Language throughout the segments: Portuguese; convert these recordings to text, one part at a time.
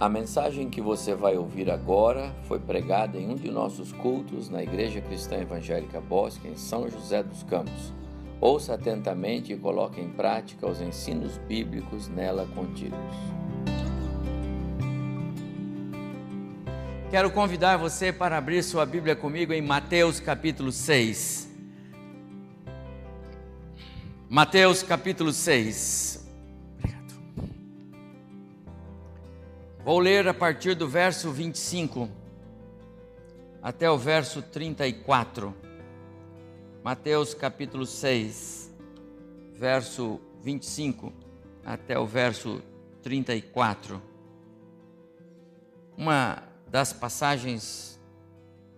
A mensagem que você vai ouvir agora foi pregada em um de nossos cultos na Igreja Cristã Evangélica Bosque, em São José dos Campos. Ouça atentamente e coloque em prática os ensinos bíblicos nela contidos. Quero convidar você para abrir sua Bíblia comigo em Mateus capítulo 6. Mateus capítulo 6. Vou ler a partir do verso 25 até o verso 34. Mateus capítulo 6, verso 25 até o verso 34. Uma das passagens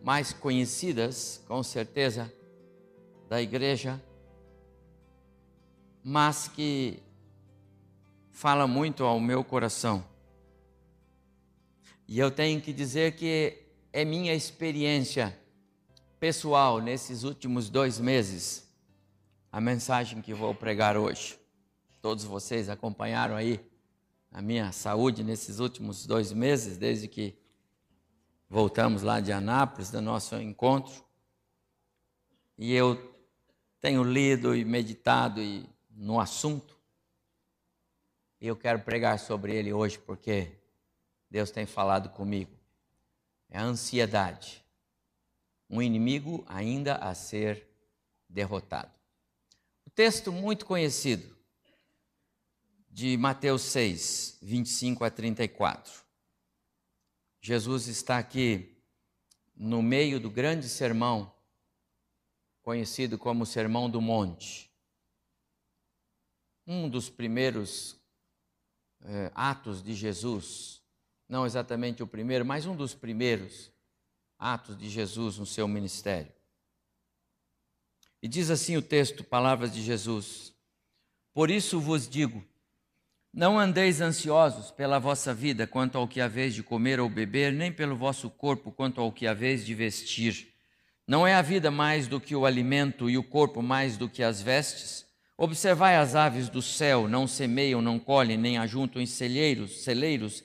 mais conhecidas, com certeza, da igreja, mas que fala muito ao meu coração. E eu tenho que dizer que é minha experiência pessoal nesses últimos dois meses, a mensagem que vou pregar hoje. Todos vocês acompanharam aí a minha saúde nesses últimos dois meses, desde que voltamos lá de Anápolis, do nosso encontro. E eu tenho lido e meditado e, no assunto. E eu quero pregar sobre ele hoje porque Deus tem falado comigo. É a ansiedade. Um inimigo ainda a ser derrotado. O texto muito conhecido de Mateus 6, 25 a 34. Jesus está aqui no meio do grande sermão, conhecido como Sermão do Monte. Um dos primeiros eh, atos de Jesus não exatamente o primeiro, mas um dos primeiros atos de Jesus no seu ministério. E diz assim o texto, palavras de Jesus: Por isso vos digo, não andeis ansiosos pela vossa vida quanto ao que haveis de comer ou beber, nem pelo vosso corpo quanto ao que haveis de vestir. Não é a vida mais do que o alimento e o corpo mais do que as vestes? Observai as aves do céu, não semeiam, não colhem, nem ajuntam em celeiros, celeiros,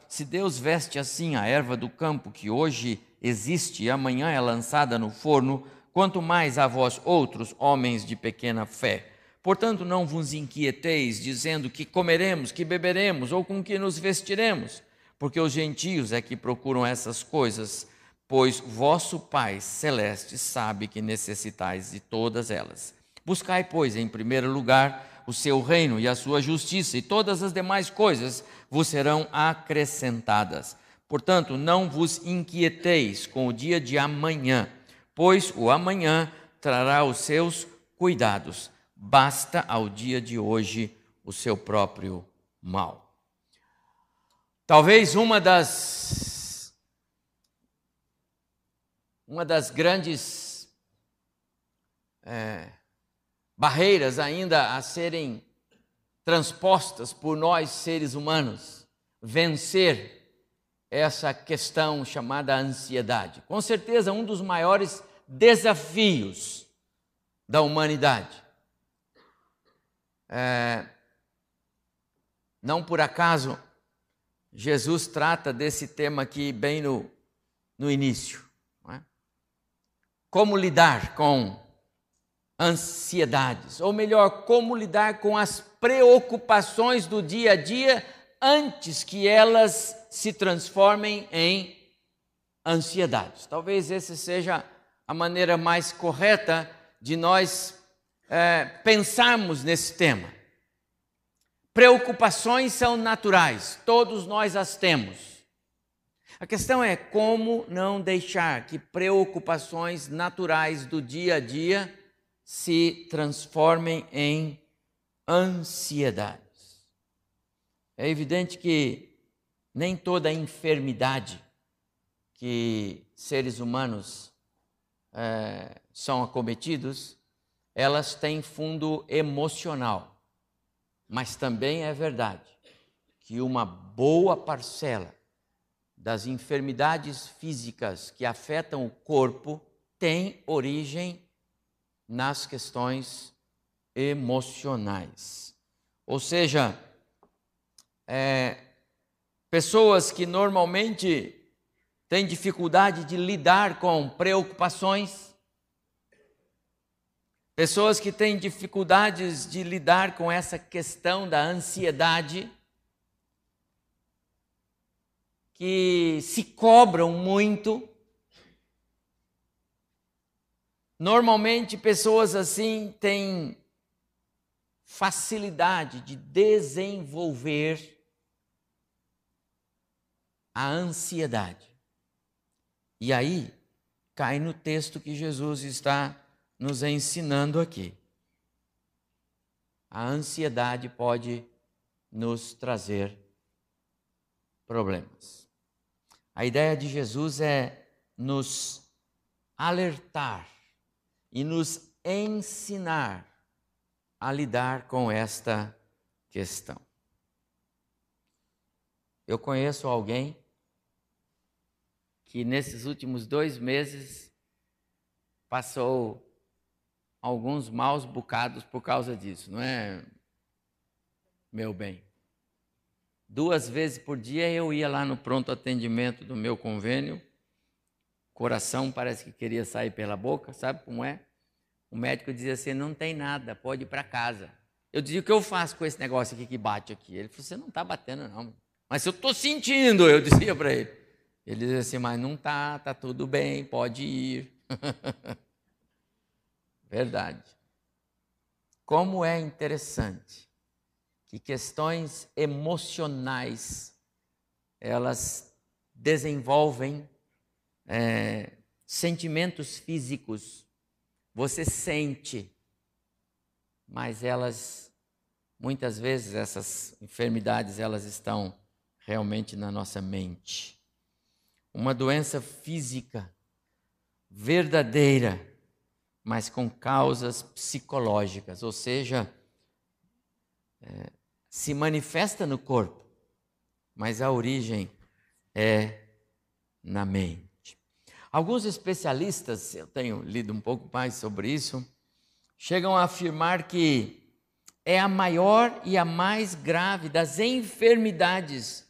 se Deus veste assim a erva do campo que hoje existe e amanhã é lançada no forno, quanto mais a vós outros, homens de pequena fé. Portanto, não vos inquieteis, dizendo que comeremos, que beberemos ou com que nos vestiremos, porque os gentios é que procuram essas coisas, pois vosso Pai celeste sabe que necessitais de todas elas. Buscai, pois, em primeiro lugar o seu reino e a sua justiça, e todas as demais coisas vos serão acrescentadas. Portanto, não vos inquieteis com o dia de amanhã, pois o amanhã trará os seus cuidados. Basta ao dia de hoje o seu próprio mal. Talvez uma das uma das grandes é, barreiras ainda a serem transpostas por nós seres humanos, vencer essa questão chamada ansiedade. Com certeza, um dos maiores desafios da humanidade. É, não por acaso, Jesus trata desse tema aqui bem no, no início. É? Como lidar com ansiedades, ou melhor, como lidar com as preocupações do dia a dia antes que elas se transformem em ansiedades. Talvez essa seja a maneira mais correta de nós é, pensarmos nesse tema. Preocupações são naturais, todos nós as temos. A questão é como não deixar que preocupações naturais do dia a dia se transformem em ansiedades. É evidente que nem toda enfermidade que seres humanos é, são acometidos, elas têm fundo emocional. Mas também é verdade que uma boa parcela das enfermidades físicas que afetam o corpo tem origem nas questões emocionais. Ou seja, é, pessoas que normalmente têm dificuldade de lidar com preocupações, pessoas que têm dificuldades de lidar com essa questão da ansiedade, que se cobram muito. Normalmente, pessoas assim têm facilidade de desenvolver a ansiedade. E aí, cai no texto que Jesus está nos ensinando aqui. A ansiedade pode nos trazer problemas. A ideia de Jesus é nos alertar e nos ensinar a lidar com esta questão. Eu conheço alguém que nesses últimos dois meses passou alguns maus bocados por causa disso, não é, meu bem? Duas vezes por dia eu ia lá no pronto atendimento do meu convênio. Coração parece que queria sair pela boca, sabe como é? O médico dizia assim: não tem nada, pode ir para casa. Eu dizia: o que eu faço com esse negócio aqui que bate aqui? Ele falou: você não está batendo, não. Mas eu estou sentindo, eu dizia para ele. Ele dizia assim: mas não está, está tudo bem, pode ir. Verdade. Como é interessante que questões emocionais elas desenvolvem é, sentimentos físicos. Você sente, mas elas muitas vezes essas enfermidades elas estão realmente na nossa mente. Uma doença física verdadeira, mas com causas psicológicas, ou seja, é, se manifesta no corpo, mas a origem é na mente. Alguns especialistas, eu tenho lido um pouco mais sobre isso, chegam a afirmar que é a maior e a mais grave das enfermidades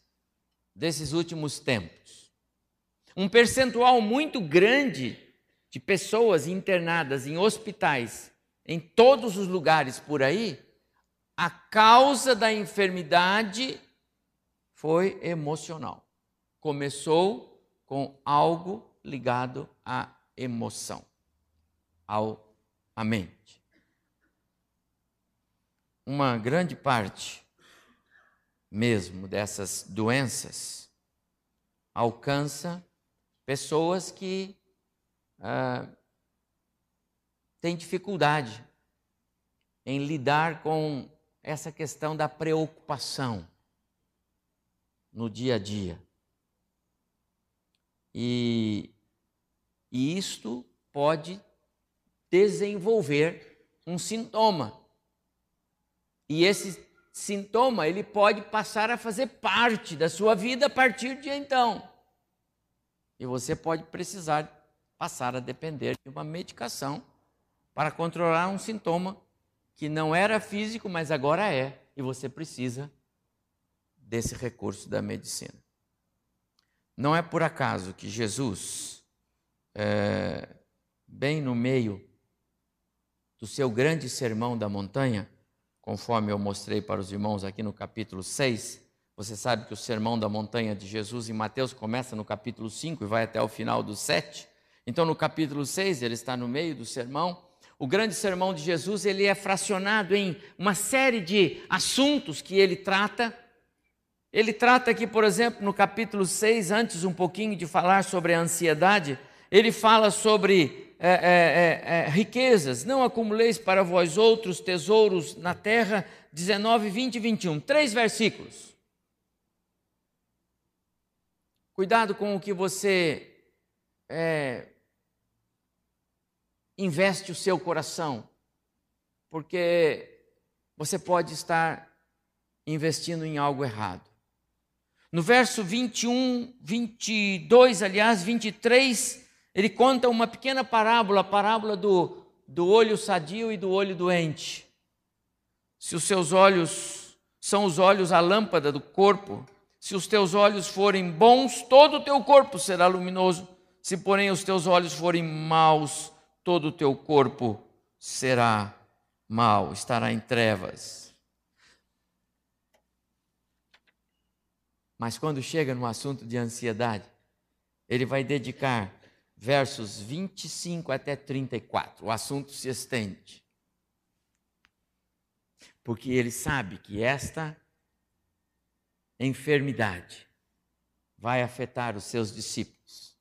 desses últimos tempos. Um percentual muito grande de pessoas internadas em hospitais em todos os lugares por aí a causa da enfermidade foi emocional. Começou com algo ligado à emoção, ao, à mente. Uma grande parte mesmo dessas doenças alcança pessoas que ah, têm dificuldade em lidar com essa questão da preocupação no dia a dia. E, e isto pode desenvolver um sintoma. E esse sintoma ele pode passar a fazer parte da sua vida a partir de então. E você pode precisar passar a depender de uma medicação para controlar um sintoma que não era físico, mas agora é, e você precisa desse recurso da medicina. Não é por acaso que Jesus, é, bem no meio do seu grande sermão da montanha, conforme eu mostrei para os irmãos aqui no capítulo 6, você sabe que o sermão da montanha de Jesus em Mateus começa no capítulo 5 e vai até o final do 7. Então, no capítulo 6, ele está no meio do sermão o grande sermão de Jesus, ele é fracionado em uma série de assuntos que ele trata. Ele trata aqui, por exemplo, no capítulo 6, antes um pouquinho de falar sobre a ansiedade, ele fala sobre é, é, é, é riquezas, não acumuleis para vós outros tesouros na terra, 19, 20 e 21. Três versículos. Cuidado com o que você é, investe o seu coração, porque você pode estar investindo em algo errado. No verso 21, 22, aliás, 23, ele conta uma pequena parábola, a parábola do, do olho sadio e do olho doente. Se os seus olhos são os olhos a lâmpada do corpo, se os teus olhos forem bons, todo o teu corpo será luminoso. Se, porém, os teus olhos forem maus, todo o teu corpo será mau, estará em trevas. Mas quando chega no assunto de ansiedade, ele vai dedicar versos 25 até 34. O assunto se estende. Porque ele sabe que esta enfermidade vai afetar os seus discípulos,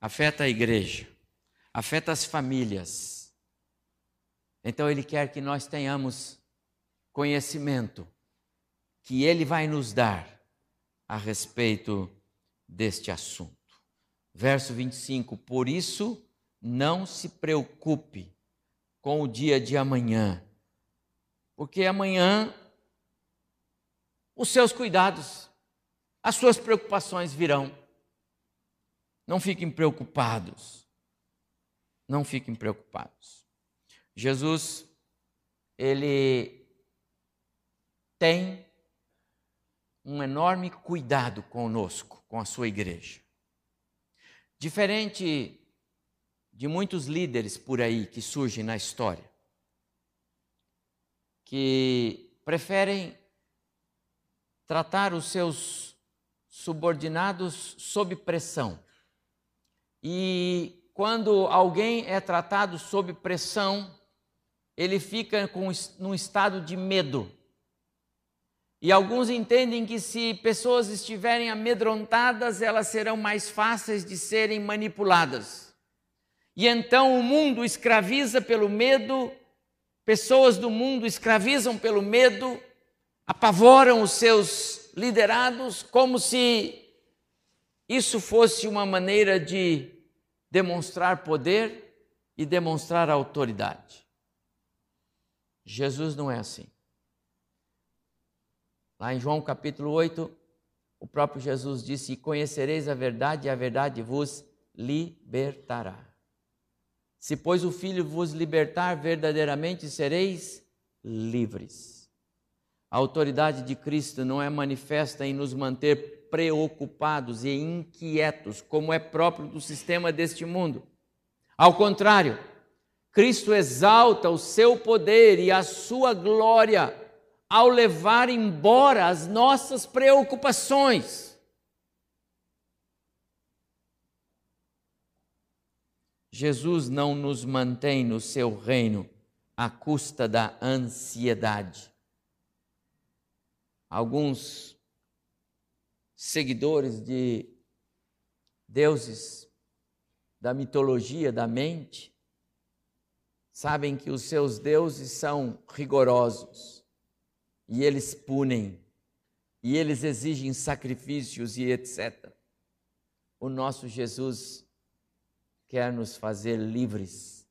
afeta a igreja, afeta as famílias. Então ele quer que nós tenhamos conhecimento que ele vai nos dar a respeito deste assunto. Verso 25: Por isso, não se preocupe com o dia de amanhã, porque amanhã os seus cuidados, as suas preocupações virão. Não fiquem preocupados. Não fiquem preocupados. Jesus, ele tem um enorme cuidado conosco, com a sua igreja. Diferente de muitos líderes por aí que surgem na história, que preferem tratar os seus subordinados sob pressão. E quando alguém é tratado sob pressão, ele fica com, num estado de medo. E alguns entendem que se pessoas estiverem amedrontadas, elas serão mais fáceis de serem manipuladas. E então o mundo escraviza pelo medo, pessoas do mundo escravizam pelo medo, apavoram os seus liderados, como se isso fosse uma maneira de demonstrar poder e demonstrar autoridade. Jesus não é assim. Lá em João capítulo 8, o próprio Jesus disse: Conhecereis a verdade, e a verdade vos libertará. Se, pois, o Filho vos libertar, verdadeiramente sereis livres. A autoridade de Cristo não é manifesta em nos manter preocupados e inquietos, como é próprio do sistema deste mundo. Ao contrário, Cristo exalta o seu poder e a sua glória ao levar embora as nossas preocupações. Jesus não nos mantém no seu reino à custa da ansiedade. Alguns seguidores de deuses da mitologia da mente sabem que os seus deuses são rigorosos e eles punem, e eles exigem sacrifícios e etc. O nosso Jesus quer nos fazer livres.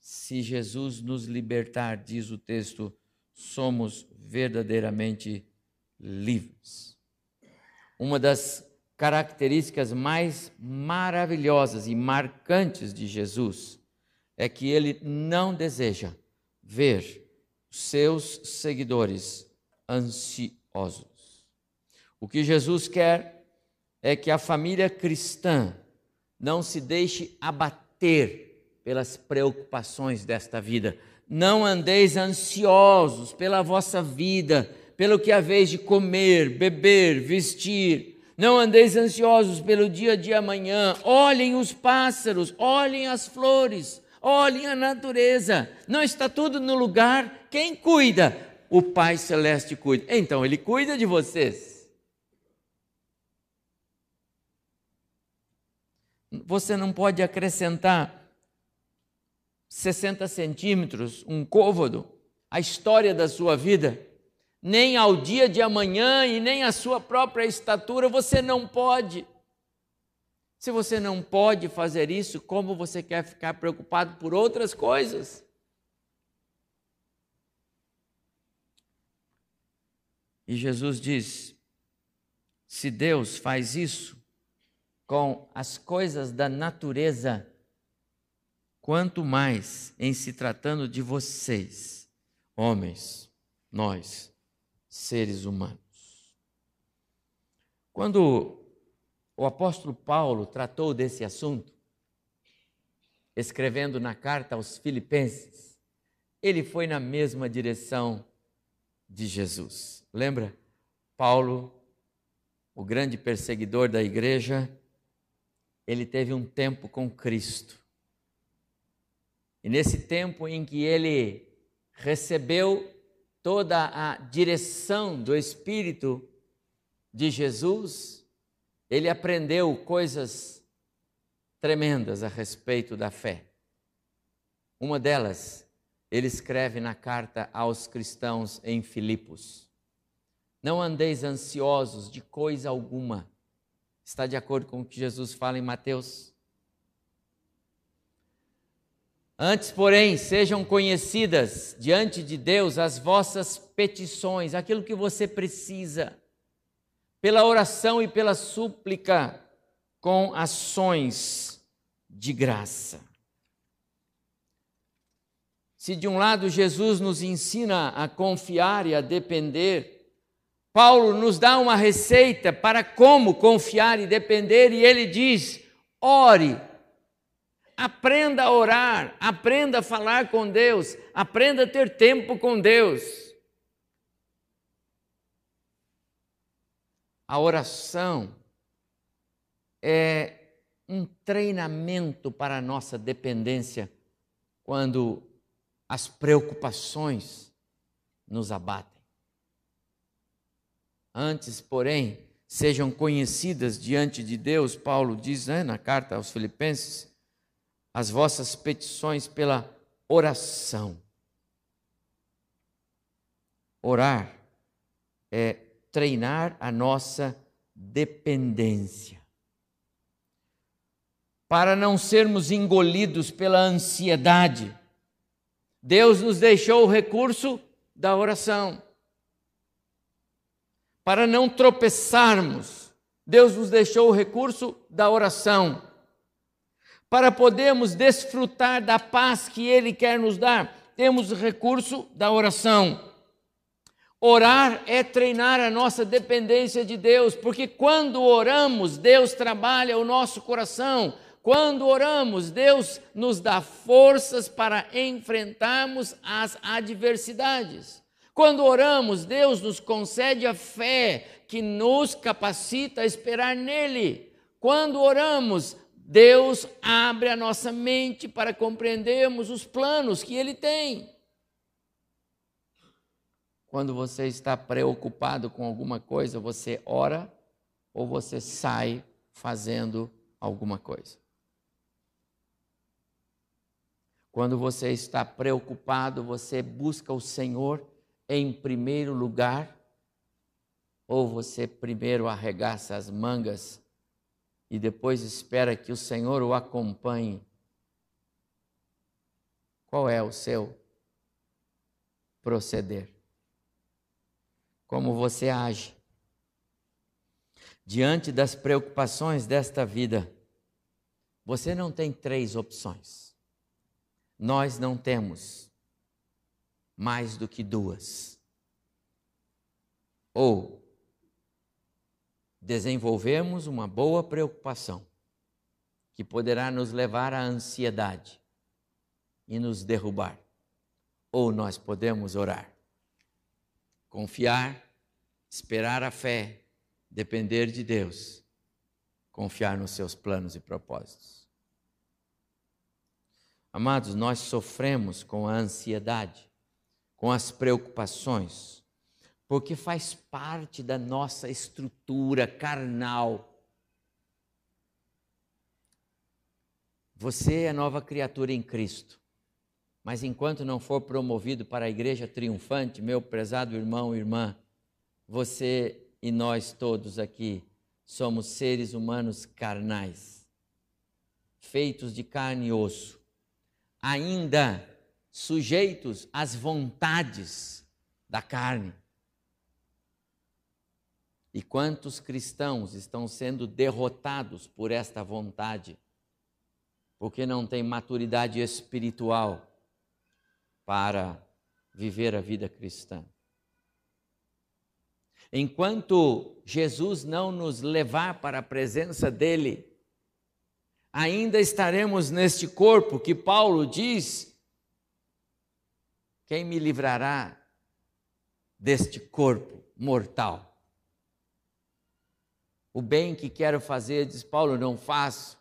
Se Jesus nos libertar, diz o texto, somos verdadeiramente livres. Uma das características mais maravilhosas e marcantes de Jesus é que ele não deseja ver seus seguidores ansiosos. O que Jesus quer é que a família cristã não se deixe abater pelas preocupações desta vida. Não andeis ansiosos pela vossa vida, pelo que haveis de comer, beber, vestir. Não andeis ansiosos pelo dia de amanhã. Olhem os pássaros, olhem as flores, olhem a natureza. Não está tudo no lugar quem cuida? O Pai Celeste cuida. Então, Ele cuida de vocês. Você não pode acrescentar 60 centímetros, um côvado, à história da sua vida, nem ao dia de amanhã e nem à sua própria estatura, você não pode. Se você não pode fazer isso, como você quer ficar preocupado por outras coisas? E Jesus diz: se Deus faz isso com as coisas da natureza, quanto mais em se tratando de vocês, homens, nós, seres humanos. Quando o apóstolo Paulo tratou desse assunto, escrevendo na carta aos Filipenses, ele foi na mesma direção de Jesus. Lembra? Paulo, o grande perseguidor da igreja, ele teve um tempo com Cristo. E nesse tempo em que ele recebeu toda a direção do Espírito de Jesus, ele aprendeu coisas tremendas a respeito da fé. Uma delas, ele escreve na carta aos cristãos em Filipos: Não andeis ansiosos de coisa alguma. Está de acordo com o que Jesus fala em Mateus Antes, porém, sejam conhecidas diante de Deus as vossas petições, aquilo que você precisa, pela oração e pela súplica, com ações de graça. Se de um lado Jesus nos ensina a confiar e a depender, Paulo nos dá uma receita para como confiar e depender, e ele diz: ore Aprenda a orar, aprenda a falar com Deus, aprenda a ter tempo com Deus. A oração é um treinamento para a nossa dependência quando as preocupações nos abatem. Antes, porém, sejam conhecidas diante de Deus, Paulo diz né, na carta aos Filipenses, as vossas petições pela oração. Orar é treinar a nossa dependência. Para não sermos engolidos pela ansiedade, Deus nos deixou o recurso da oração. Para não tropeçarmos, Deus nos deixou o recurso da oração para podermos desfrutar da paz que Ele quer nos dar, temos o recurso da oração. Orar é treinar a nossa dependência de Deus, porque quando oramos, Deus trabalha o nosso coração. Quando oramos, Deus nos dá forças para enfrentarmos as adversidades. Quando oramos, Deus nos concede a fé que nos capacita a esperar nele. Quando oramos, Deus abre a nossa mente para compreendermos os planos que Ele tem. Quando você está preocupado com alguma coisa, você ora ou você sai fazendo alguma coisa. Quando você está preocupado, você busca o Senhor em primeiro lugar, ou você primeiro arregaça as mangas e depois espera que o Senhor o acompanhe, qual é o seu proceder? Como você age? Diante das preocupações desta vida, você não tem três opções. Nós não temos mais do que duas. Ou desenvolvemos uma boa preocupação que poderá nos levar à ansiedade e nos derrubar. Ou nós podemos orar, confiar, esperar a fé, depender de Deus, confiar nos seus planos e propósitos. Amados, nós sofremos com a ansiedade, com as preocupações, porque faz parte da nossa estrutura carnal. Você é nova criatura em Cristo, mas enquanto não for promovido para a igreja triunfante, meu prezado irmão e irmã, você e nós todos aqui somos seres humanos carnais, feitos de carne e osso, ainda sujeitos às vontades da carne. E quantos cristãos estão sendo derrotados por esta vontade, porque não têm maturidade espiritual para viver a vida cristã. Enquanto Jesus não nos levar para a presença dEle, ainda estaremos neste corpo que Paulo diz: quem me livrará deste corpo mortal? O bem que quero fazer, diz Paulo, não faço.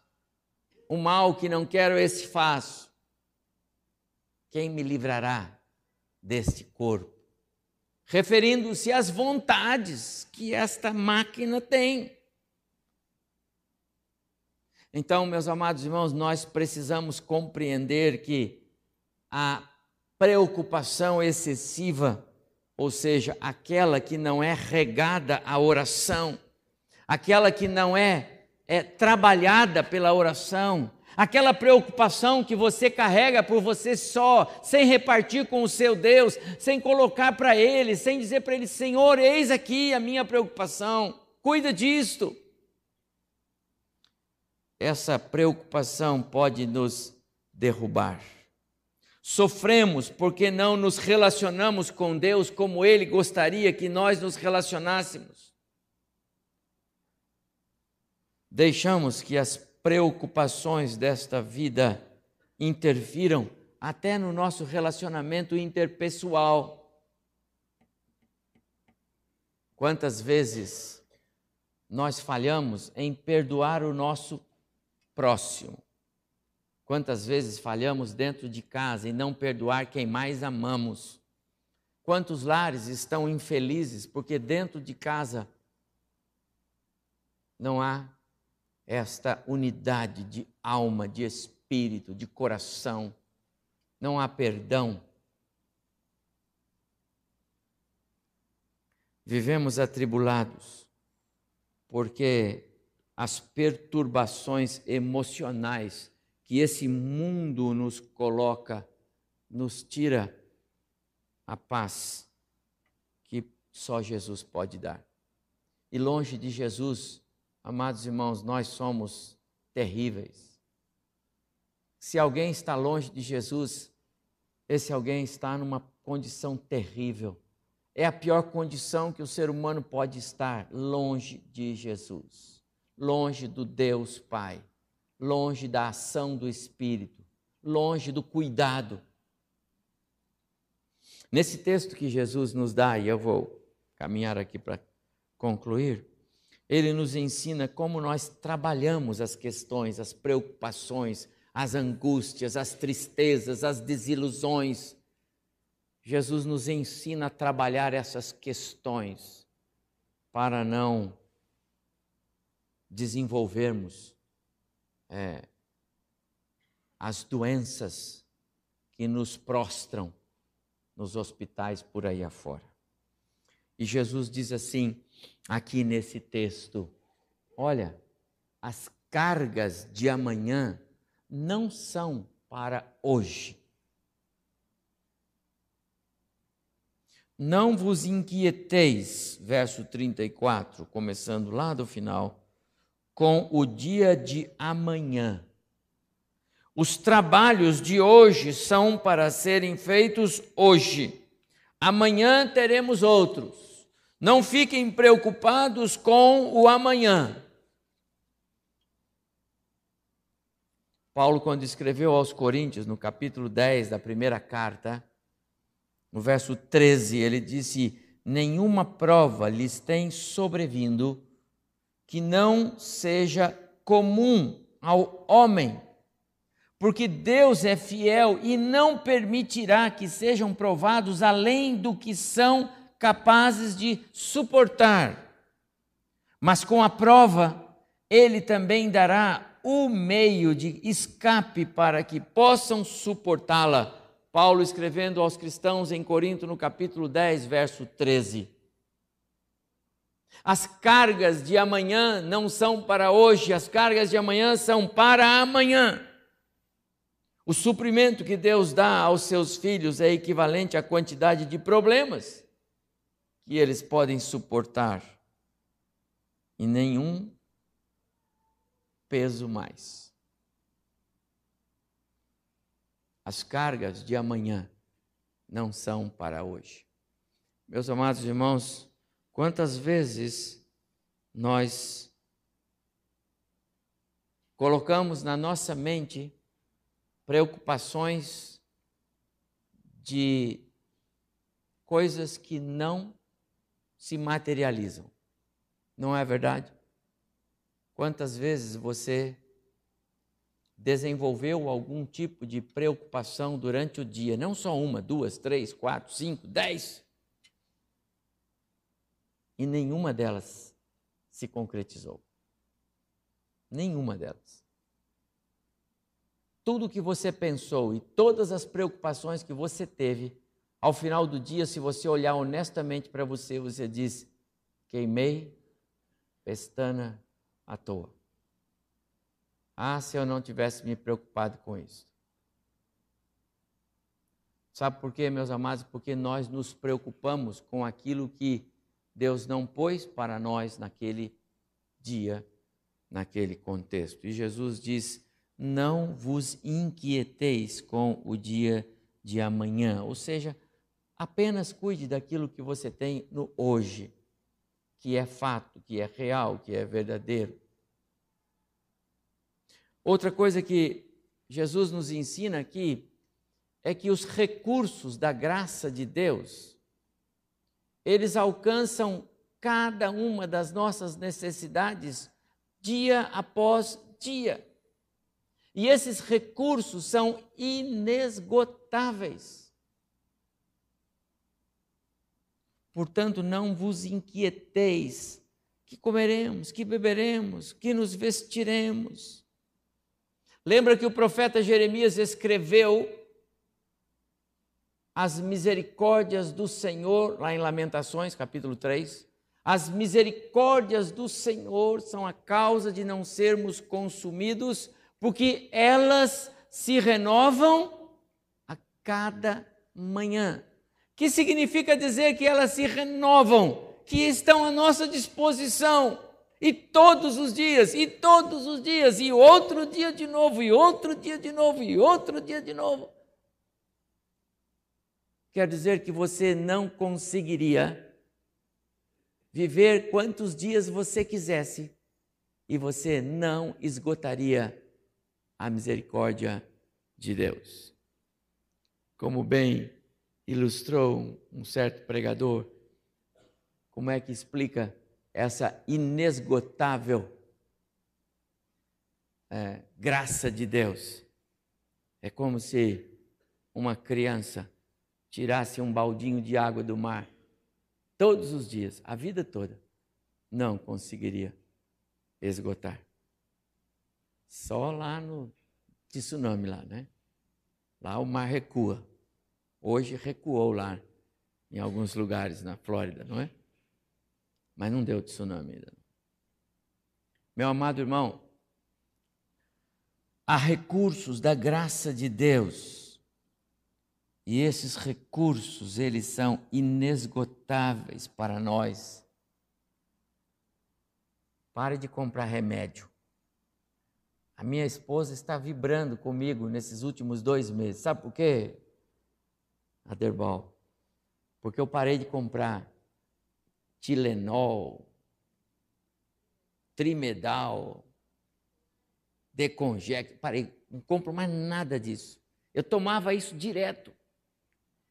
O mal que não quero, esse faço. Quem me livrará deste corpo? Referindo-se às vontades que esta máquina tem. Então, meus amados irmãos, nós precisamos compreender que a preocupação excessiva, ou seja, aquela que não é regada à oração, aquela que não é, é trabalhada pela oração, aquela preocupação que você carrega por você só, sem repartir com o seu Deus, sem colocar para Ele, sem dizer para Ele: Senhor, eis aqui a minha preocupação, cuida disto. Essa preocupação pode nos derrubar. Sofremos porque não nos relacionamos com Deus como Ele gostaria que nós nos relacionássemos. deixamos que as preocupações desta vida interfiram até no nosso relacionamento interpessoal. Quantas vezes nós falhamos em perdoar o nosso próximo? Quantas vezes falhamos dentro de casa em não perdoar quem mais amamos? Quantos lares estão infelizes porque dentro de casa não há esta unidade de alma, de espírito, de coração. Não há perdão. Vivemos atribulados porque as perturbações emocionais que esse mundo nos coloca nos tira a paz que só Jesus pode dar. E longe de Jesus, Amados irmãos, nós somos terríveis. Se alguém está longe de Jesus, esse alguém está numa condição terrível. É a pior condição que o ser humano pode estar, longe de Jesus, longe do Deus Pai, longe da ação do Espírito, longe do cuidado. Nesse texto que Jesus nos dá, e eu vou caminhar aqui para concluir, ele nos ensina como nós trabalhamos as questões, as preocupações, as angústias, as tristezas, as desilusões. Jesus nos ensina a trabalhar essas questões para não desenvolvermos é, as doenças que nos prostram nos hospitais por aí afora. E Jesus diz assim: aqui nesse texto. Olha, as cargas de amanhã não são para hoje. Não vos inquieteis, verso 34, começando lá do final, com o dia de amanhã. Os trabalhos de hoje são para serem feitos hoje. Amanhã teremos outros. Não fiquem preocupados com o amanhã. Paulo, quando escreveu aos Coríntios, no capítulo 10 da primeira carta, no verso 13, ele disse: Nenhuma prova lhes tem sobrevindo que não seja comum ao homem, porque Deus é fiel e não permitirá que sejam provados além do que são capazes de suportar. Mas com a prova, ele também dará o meio de escape para que possam suportá-la. Paulo escrevendo aos cristãos em Corinto, no capítulo 10, verso 13. As cargas de amanhã não são para hoje, as cargas de amanhã são para amanhã. O suprimento que Deus dá aos seus filhos é equivalente à quantidade de problemas que eles podem suportar e nenhum peso mais. As cargas de amanhã não são para hoje. Meus amados irmãos, quantas vezes nós colocamos na nossa mente preocupações de coisas que não se materializam. Não é verdade? Quantas vezes você desenvolveu algum tipo de preocupação durante o dia? Não só uma, duas, três, quatro, cinco, dez. E nenhuma delas se concretizou. Nenhuma delas tudo que você pensou e todas as preocupações que você teve, ao final do dia, se você olhar honestamente para você, você diz: queimei pestana à toa. Ah, se eu não tivesse me preocupado com isso. Sabe por quê, meus amados? Porque nós nos preocupamos com aquilo que Deus não pôs para nós naquele dia, naquele contexto. E Jesus diz: não vos inquieteis com o dia de amanhã. Ou seja, apenas cuide daquilo que você tem no hoje, que é fato, que é real, que é verdadeiro. Outra coisa que Jesus nos ensina aqui é que os recursos da graça de Deus, eles alcançam cada uma das nossas necessidades dia após dia. E esses recursos são inesgotáveis. Portanto, não vos inquieteis que comeremos, que beberemos, que nos vestiremos. Lembra que o profeta Jeremias escreveu as misericórdias do Senhor, lá em Lamentações, capítulo 3. As misericórdias do Senhor são a causa de não sermos consumidos, porque elas se renovam a cada manhã. Que significa dizer que elas se renovam, que estão à nossa disposição. E todos os dias, e todos os dias, e outro dia de novo, e outro dia de novo, e outro dia de novo. Quer dizer que você não conseguiria viver quantos dias você quisesse e você não esgotaria a misericórdia de Deus. Como bem ilustrou um certo pregador, como é que explica essa inesgotável é, graça de Deus? É como se uma criança tirasse um baldinho de água do mar todos os dias, a vida toda, não conseguiria esgotar. Só lá no tsunami lá, né? Lá o mar recua. Hoje recuou lá em alguns lugares na Flórida, não é? Mas não deu tsunami ainda. Meu amado irmão, há recursos da graça de Deus. E esses recursos, eles são inesgotáveis para nós. Pare de comprar remédio. A minha esposa está vibrando comigo nesses últimos dois meses. Sabe por quê, Aderbal? Porque eu parei de comprar Tilenol, Trimedal, Deconject. Parei, não compro mais nada disso. Eu tomava isso direto.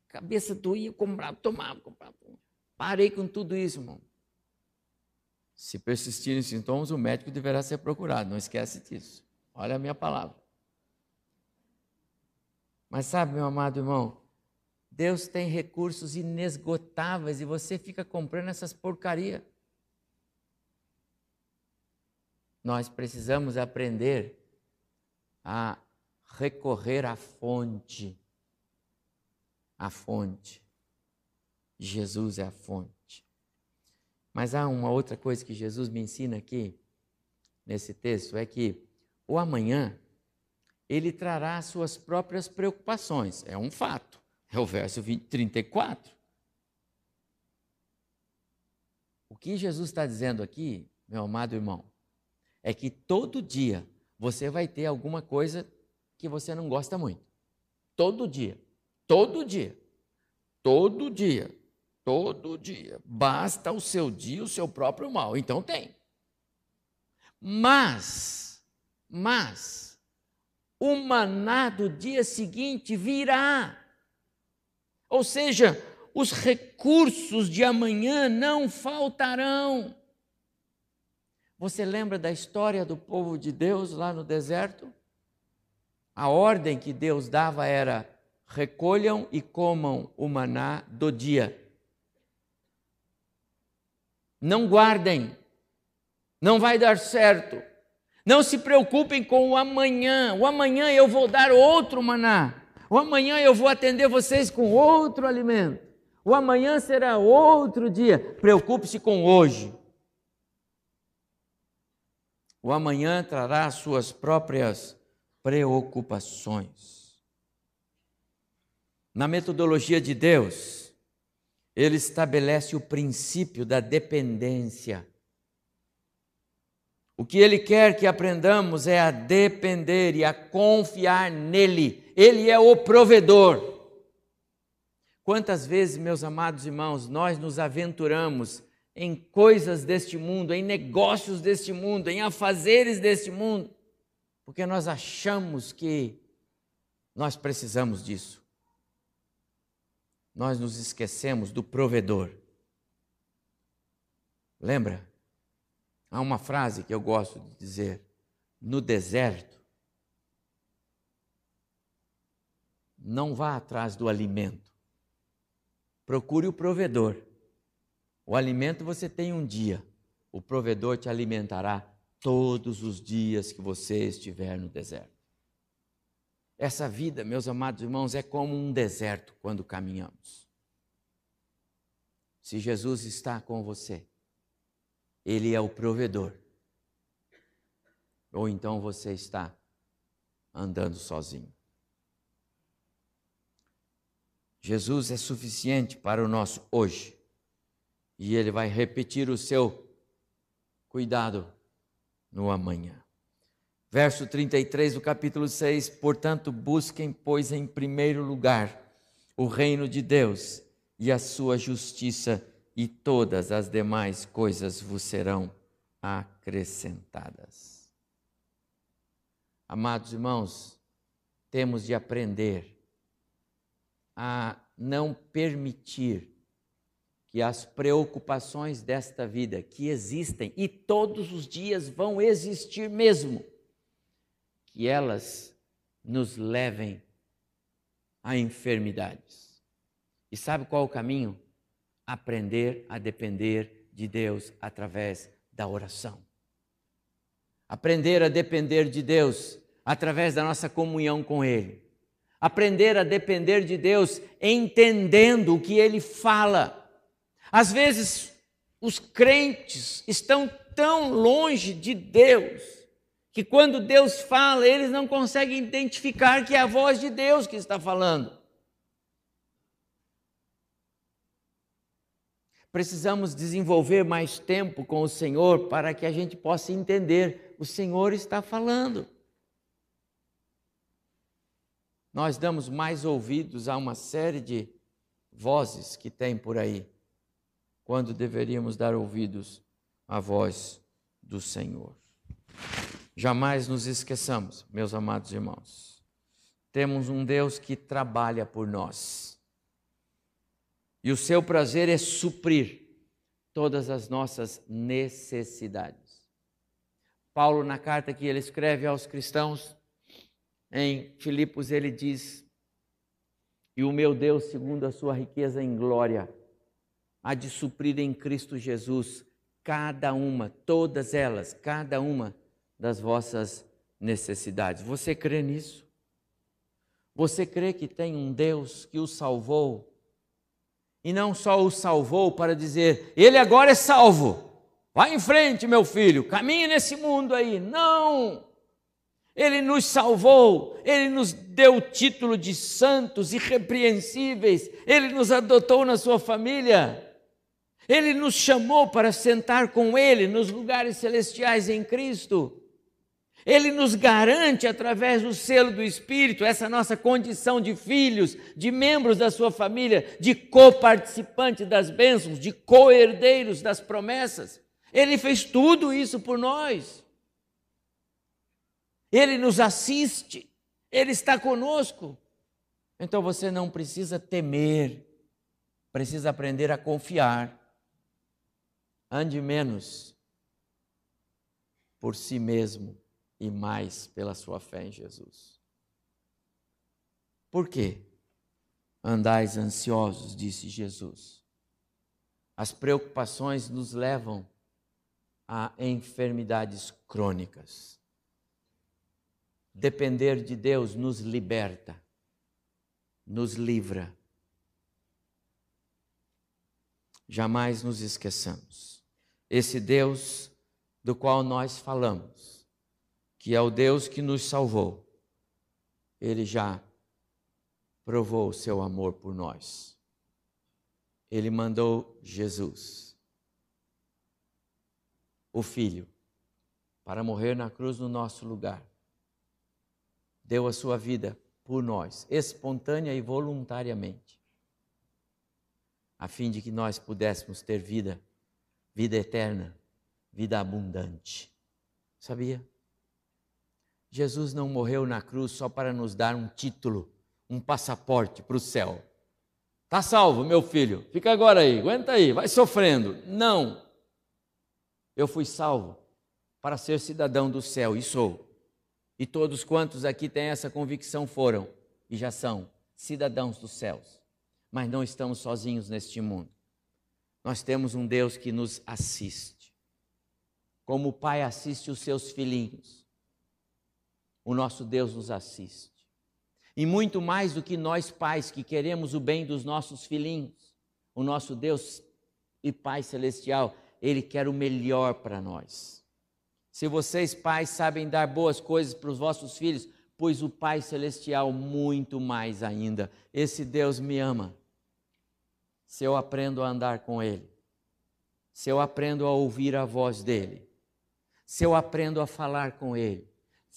Cabeça doía, comprava, tomava, comprava. Parei com tudo isso, irmão. Se persistirem sintomas, o médico deverá ser procurado, não esquece disso. Olha a minha palavra. Mas sabe, meu amado irmão, Deus tem recursos inesgotáveis e você fica comprando essas porcaria. Nós precisamos aprender a recorrer à fonte. A fonte. Jesus é a fonte. Mas há uma outra coisa que Jesus me ensina aqui, nesse texto, é que o amanhã, ele trará suas próprias preocupações. É um fato. É o verso 20, 34. O que Jesus está dizendo aqui, meu amado irmão, é que todo dia você vai ter alguma coisa que você não gosta muito. Todo dia. Todo dia. Todo dia. Todo dia. Basta o seu dia, o seu próprio mal. Então tem. Mas, mas, o maná do dia seguinte virá. Ou seja, os recursos de amanhã não faltarão. Você lembra da história do povo de Deus lá no deserto? A ordem que Deus dava era: recolham e comam o maná do dia. Não guardem, não vai dar certo. Não se preocupem com o amanhã. O amanhã eu vou dar outro maná. O amanhã eu vou atender vocês com outro alimento. O amanhã será outro dia. Preocupe-se com hoje. O amanhã trará suas próprias preocupações. Na metodologia de Deus, ele estabelece o princípio da dependência. O que ele quer que aprendamos é a depender e a confiar nele. Ele é o provedor. Quantas vezes, meus amados irmãos, nós nos aventuramos em coisas deste mundo, em negócios deste mundo, em afazeres deste mundo, porque nós achamos que nós precisamos disso. Nós nos esquecemos do provedor. Lembra? Há uma frase que eu gosto de dizer: no deserto, não vá atrás do alimento Procure o provedor. O alimento você tem um dia, o provedor te alimentará todos os dias que você estiver no deserto. Essa vida, meus amados irmãos, é como um deserto quando caminhamos. Se Jesus está com você, Ele é o provedor. Ou então você está andando sozinho. Jesus é suficiente para o nosso hoje. E ele vai repetir o seu cuidado no amanhã. Verso 33 do capítulo 6: Portanto, busquem, pois, em primeiro lugar o reino de Deus e a sua justiça, e todas as demais coisas vos serão acrescentadas. Amados irmãos, temos de aprender a não permitir que as preocupações desta vida, que existem e todos os dias vão existir mesmo, que elas nos levem a enfermidades. E sabe qual o caminho? Aprender a depender de Deus através da oração. Aprender a depender de Deus através da nossa comunhão com Ele aprender a depender de Deus, entendendo o que Ele fala. Às vezes, os crentes estão tão longe de Deus que quando Deus fala, eles não conseguem identificar que é a voz de Deus que está falando. Precisamos desenvolver mais tempo com o Senhor para que a gente possa entender: o Senhor está falando nós damos mais ouvidos a uma série de vozes que tem por aí, quando deveríamos dar ouvidos à voz do Senhor. Jamais nos esqueçamos, meus amados irmãos, temos um Deus que trabalha por nós. E o seu prazer é suprir todas as nossas necessidades. Paulo, na carta que ele escreve aos cristãos, em Filipos ele diz: E o meu Deus, segundo a sua riqueza em glória, há de suprir em Cristo Jesus cada uma, todas elas, cada uma das vossas necessidades. Você crê nisso? Você crê que tem um Deus que o salvou E não só o salvou para dizer, ele agora é salvo. Vai em frente, meu filho, caminhe nesse mundo aí. Não! Ele nos salvou, ele nos deu o título de santos, irrepreensíveis, ele nos adotou na sua família. Ele nos chamou para sentar com ele nos lugares celestiais em Cristo. Ele nos garante, através do selo do Espírito, essa nossa condição de filhos, de membros da sua família, de coparticipantes das bênçãos, de co-herdeiros das promessas. Ele fez tudo isso por nós. Ele nos assiste, Ele está conosco. Então você não precisa temer, precisa aprender a confiar. Ande menos por si mesmo e mais pela sua fé em Jesus. Por quê? Andais ansiosos, disse Jesus. As preocupações nos levam a enfermidades crônicas. Depender de Deus nos liberta, nos livra. Jamais nos esqueçamos. Esse Deus do qual nós falamos, que é o Deus que nos salvou, ele já provou o seu amor por nós. Ele mandou Jesus, o Filho, para morrer na cruz no nosso lugar. Deu a sua vida por nós, espontânea e voluntariamente, a fim de que nós pudéssemos ter vida, vida eterna, vida abundante. Sabia? Jesus não morreu na cruz só para nos dar um título, um passaporte para o céu. Está salvo, meu filho, fica agora aí, aguenta aí, vai sofrendo. Não. Eu fui salvo para ser cidadão do céu e sou. E todos quantos aqui têm essa convicção foram e já são cidadãos dos céus. Mas não estamos sozinhos neste mundo. Nós temos um Deus que nos assiste. Como o pai assiste os seus filhinhos o nosso Deus nos assiste. E muito mais do que nós pais que queremos o bem dos nossos filhinhos, o nosso Deus e Pai celestial, ele quer o melhor para nós. Se vocês pais sabem dar boas coisas para os vossos filhos, pois o Pai celestial muito mais ainda. Esse Deus me ama. Se eu aprendo a andar com ele, se eu aprendo a ouvir a voz dele, se eu aprendo a falar com ele,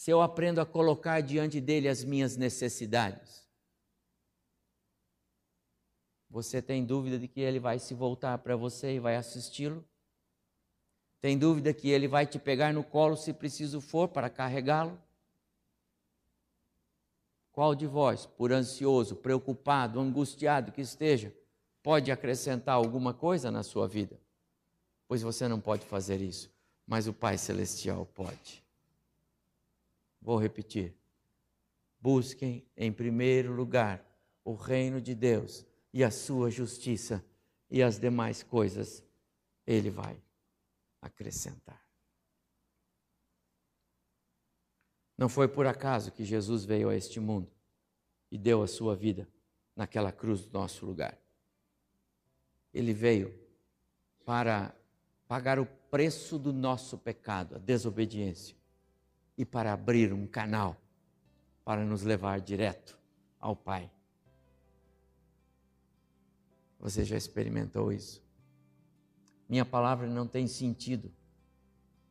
se eu aprendo a colocar diante dele as minhas necessidades? Você tem dúvida de que ele vai se voltar para você e vai assisti-lo? Tem dúvida que ele vai te pegar no colo se preciso for para carregá-lo? Qual de vós, por ansioso, preocupado, angustiado que esteja, pode acrescentar alguma coisa na sua vida? Pois você não pode fazer isso, mas o Pai Celestial pode. Vou repetir. Busquem em primeiro lugar o reino de Deus e a sua justiça, e as demais coisas ele vai acrescentar. Não foi por acaso que Jesus veio a este mundo e deu a sua vida naquela cruz do nosso lugar. Ele veio para pagar o preço do nosso pecado, a desobediência e para abrir um canal para nos levar direto ao Pai. Você já experimentou isso? Minha palavra não tem sentido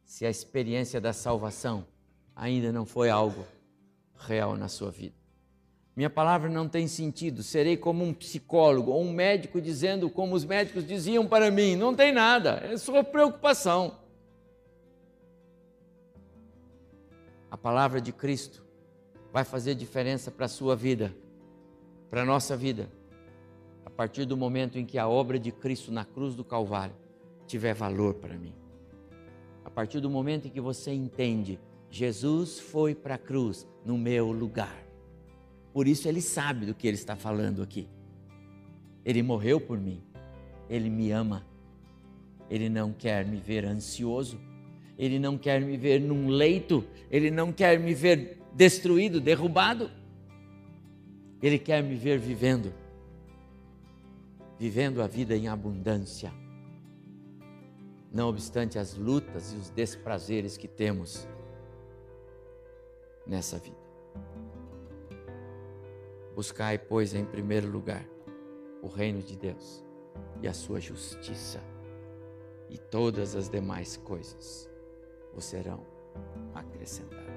se a experiência da salvação ainda não foi algo real na sua vida. Minha palavra não tem sentido, serei como um psicólogo ou um médico dizendo como os médicos diziam para mim: não tem nada, é sua preocupação. Palavra de Cristo vai fazer diferença para a sua vida, para a nossa vida, a partir do momento em que a obra de Cristo na cruz do Calvário tiver valor para mim. A partir do momento em que você entende, Jesus foi para a cruz no meu lugar. Por isso ele sabe do que ele está falando aqui. Ele morreu por mim. Ele me ama. Ele não quer me ver ansioso ele não quer me ver num leito, Ele não quer me ver destruído, derrubado. Ele quer me ver vivendo. vivendo a vida em abundância, não obstante as lutas e os desprazeres que temos nessa vida. Buscai, pois, em primeiro lugar o reino de Deus e a sua justiça, e todas as demais coisas vos serão acrescentadas.